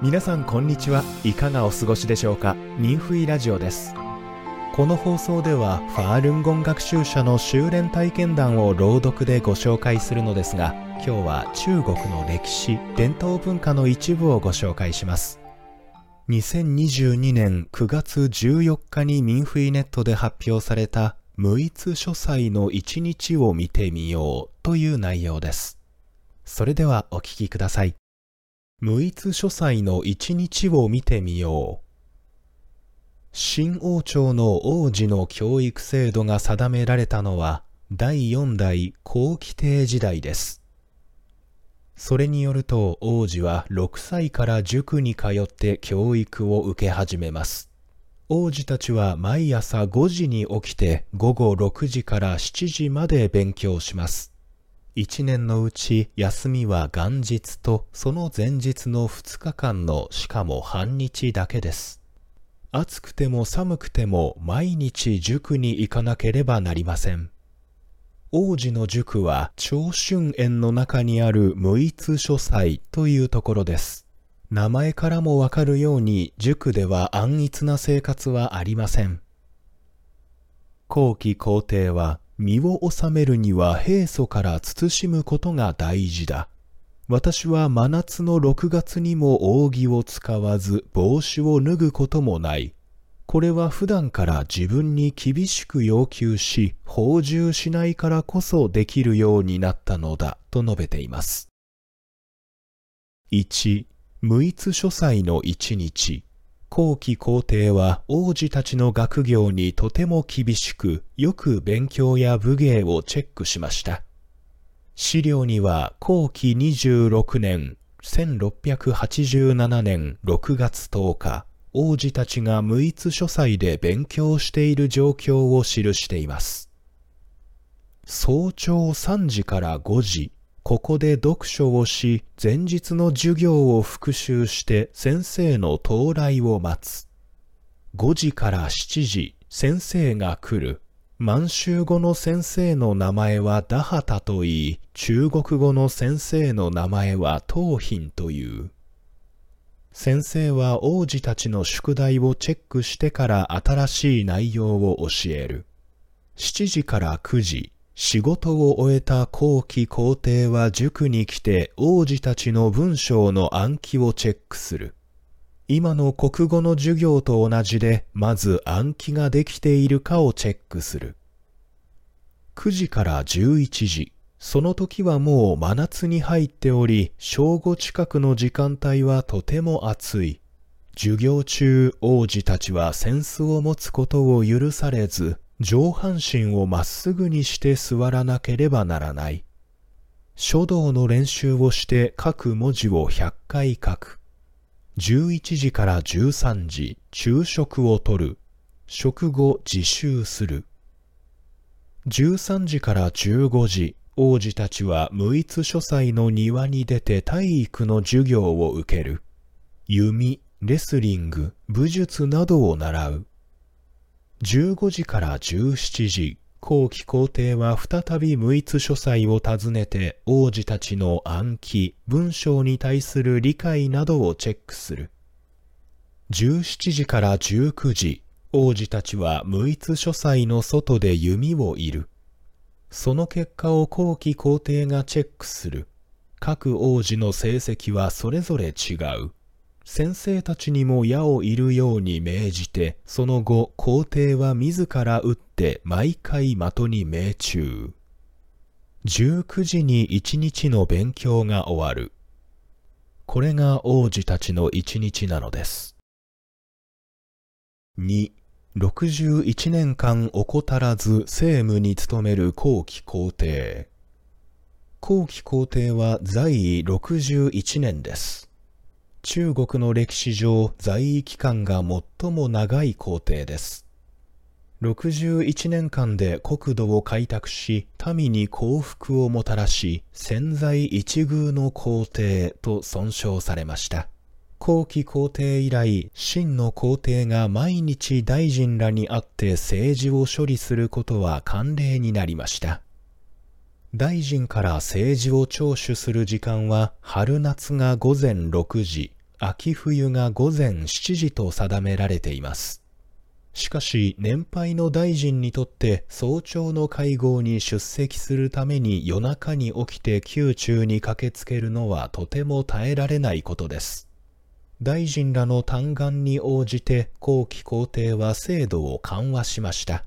皆さんこんにちは。いかがお過ごしでしょうか。ニンフイラジオです。この放送ではファールンゴン学習者の修練体験談を朗読でご紹介するのですが今日は中国の歴史伝統文化の一部をご紹介します。2022年9月14日にミンフイネットで発表された無一書斎の一日を見てみようという内容ですそれではお聞きください無一書斎の一日を見てみよう新王朝の王子の教育制度が定められたのは第4代後期帝時代です。それによると王子は6歳から塾に通って教育を受け始めます。王子たちは毎朝5時に起きて午後6時から7時まで勉強します。一年のうち休みは元日とその前日の2日間のしかも半日だけです。暑くても寒くても毎日塾に行かなければなりません。王子の塾は長春園の中にある無一書斎というところです。名前からもわかるように塾では安逸な生活はありません。後期皇帝は身を治めるには平素から慎むことが大事だ。私は真夏の6月にも扇を使わず帽子を脱ぐこともない。これは普段から自分に厳しく要求し、放従しないからこそできるようになったのだと述べています。1、無一書斎の一日。後期皇帝は王子たちの学業にとても厳しく、よく勉強や武芸をチェックしました。資料には後期26年、1687年6月10日、王子たちが無一書斎で勉強している状況を記しています。早朝3時から5時、ここで読書をし、前日の授業を復習して先生の到来を待つ。5時から7時、先生が来る。満州語の先生の名前はダハタと言い、中国語の先生の名前は東賓という。先生は王子たちの宿題をチェックしてから新しい内容を教える。7時から9時、仕事を終えた後期皇帝は塾に来て王子たちの文章の暗記をチェックする。今の国語の授業と同じで、まず暗記ができているかをチェックする。9時から11時、その時はもう真夏に入っており、正午近くの時間帯はとても暑い。授業中、王子たちは扇子を持つことを許されず、上半身をまっすぐにして座らなければならない。書道の練習をして書く文字を100回書く。11時から13時、昼食をとる。食後自習する。13時から15時、王子たちは無一書斎の庭に出て体育の授業を受ける。弓、レスリング、武術などを習う。15時から17時、後期皇帝は再び無一書斎を訪ねて王子たちの暗記、文章に対する理解などをチェックする。17時から19時、王子たちは無一書斎の外で弓を射る。その結果を後期皇帝がチェックする。各王子の成績はそれぞれ違う。先生たちにも矢を射るように命じて、その後、皇帝は自ら撃って毎回的に命中。19時に一日の勉強が終わる。これが王子たちの一日なのです。2、61年間怠らず政務に努める後期皇帝。後期皇帝は在位61年です。中国の歴史上在位期間が最も長い皇帝です。61年間で国土を開拓し、民に幸福をもたらし、潜在一遇の皇帝と尊称されました。後期皇帝以来、真の皇帝が毎日大臣らに会って政治を処理することは慣例になりました。大臣から政治を聴取する時間は春夏が午前6時、秋冬が午前7時と定められています。しかし年配の大臣にとって早朝の会合に出席するために夜中に起きて宮中に駆けつけるのはとても耐えられないことです。大臣らの嘆願に応じて後期皇帝は制度を緩和しました。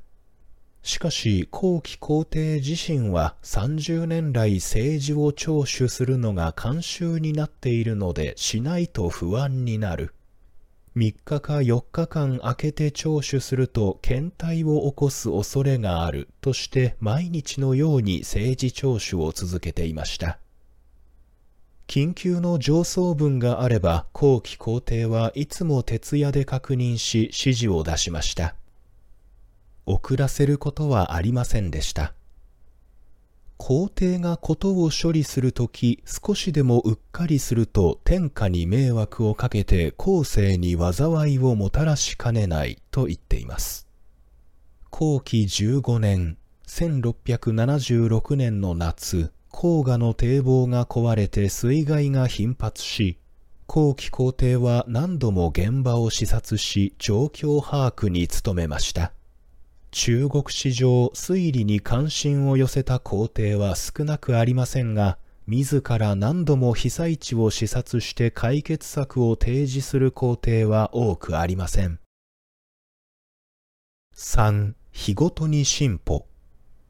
しかし後期皇帝自身は30年来政治を聴取するのが慣習になっているのでしないと不安になる。3日か4日間空けて聴取すると検体を起こす恐れがあるとして毎日のように政治聴取を続けていました。緊急の上層文があれば後期皇帝はいつも徹夜で確認し指示を出しました。遅らせることはありませんでした。皇帝がことを処理するとき少しでもうっかりすると天下に迷惑をかけて後世に災いをもたらしかねないと言っています。後期15年、1676年の夏、黄河の堤防が壊れて水害が頻発し、後期皇帝は何度も現場を視察し状況把握に努めました。中国史上推理に関心を寄せた皇帝は少なくありませんが、自ら何度も被災地を視察して解決策を提示する皇帝は多くありません。3. 日ごとに進歩。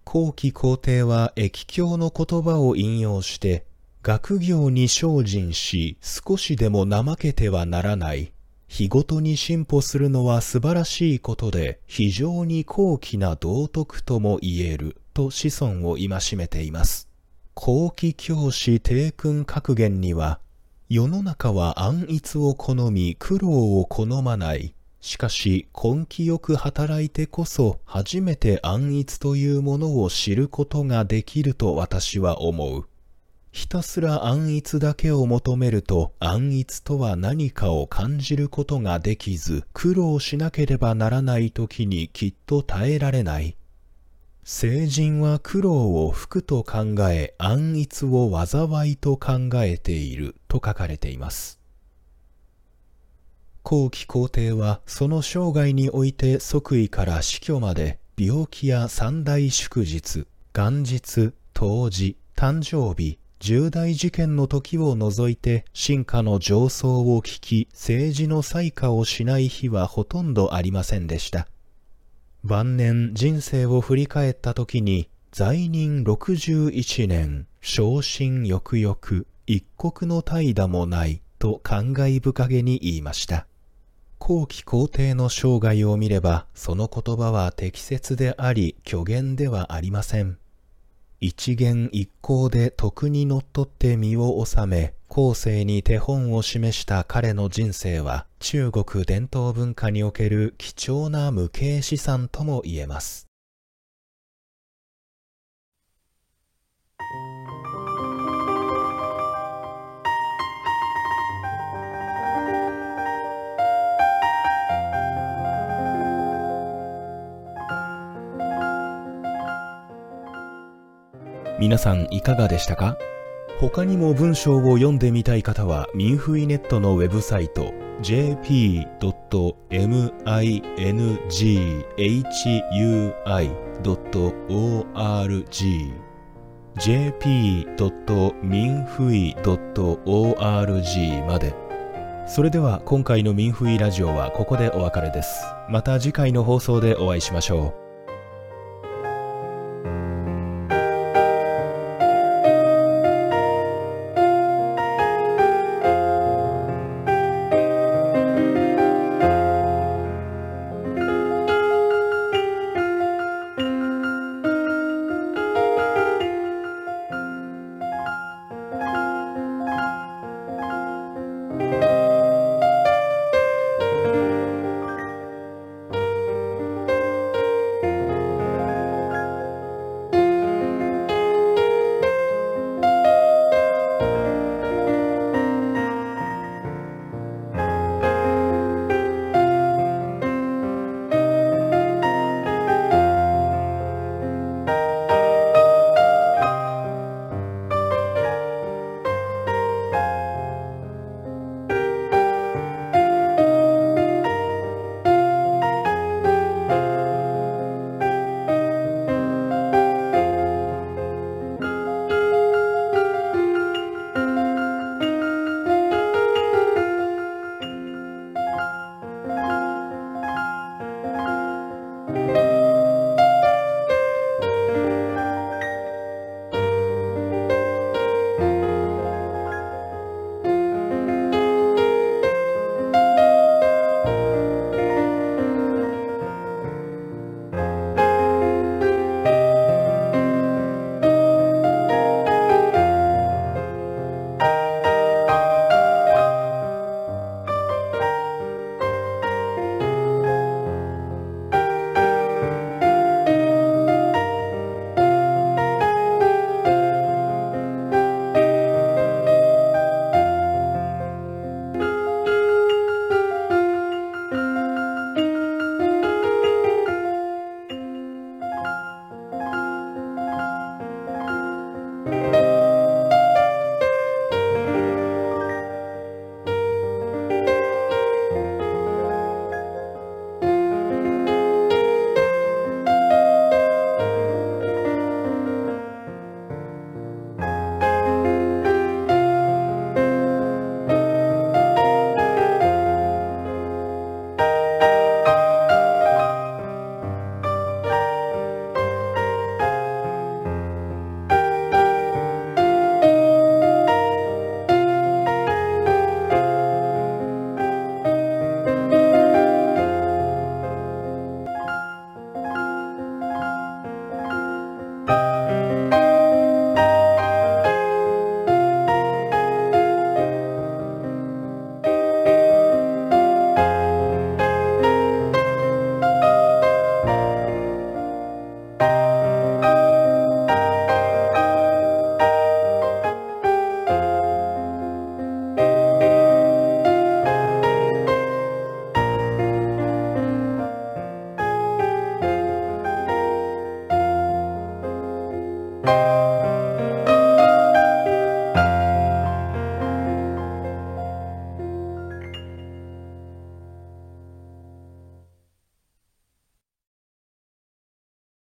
後期皇帝は液経の言葉を引用して、学業に精進し少しでも怠けてはならない。日ごとに進歩するのは素晴らしいことで非常に高貴な道徳とも言えると子孫を戒めています。後期教師帝君格言には世の中は安逸を好み苦労を好まない。しかし根気よく働いてこそ初めて安逸というものを知ることができると私は思う。ひたすら安逸だけを求めると安逸とは何かを感じることができず苦労しなければならない時にきっと耐えられない。成人は苦労を福と考え安逸を災いと考えていると書かれています。後期皇帝はその生涯において即位から死去まで病気や三大祝日、元日、冬至、誕生日、重大事件の時を除いて進化の上層を聞き政治の採火をしない日はほとんどありませんでした。晩年人生を振り返った時に在任61年、昇進翌々、一国の怠惰もないと感慨深げに言いました。後期皇帝の生涯を見ればその言葉は適切であり虚言ではありません。一元一行で徳にのっとって身を収め、後世に手本を示した彼の人生は中国伝統文化における貴重な無形資産とも言えます。皆さんいかがでしたか？他にも文章を読んでみたい方はミンフイネットのウェブサイト jp.minghui.org jp.minfui.org までそれでは今回のミンフイラジオはここでお別れです。また次回の放送でお会いしましょう。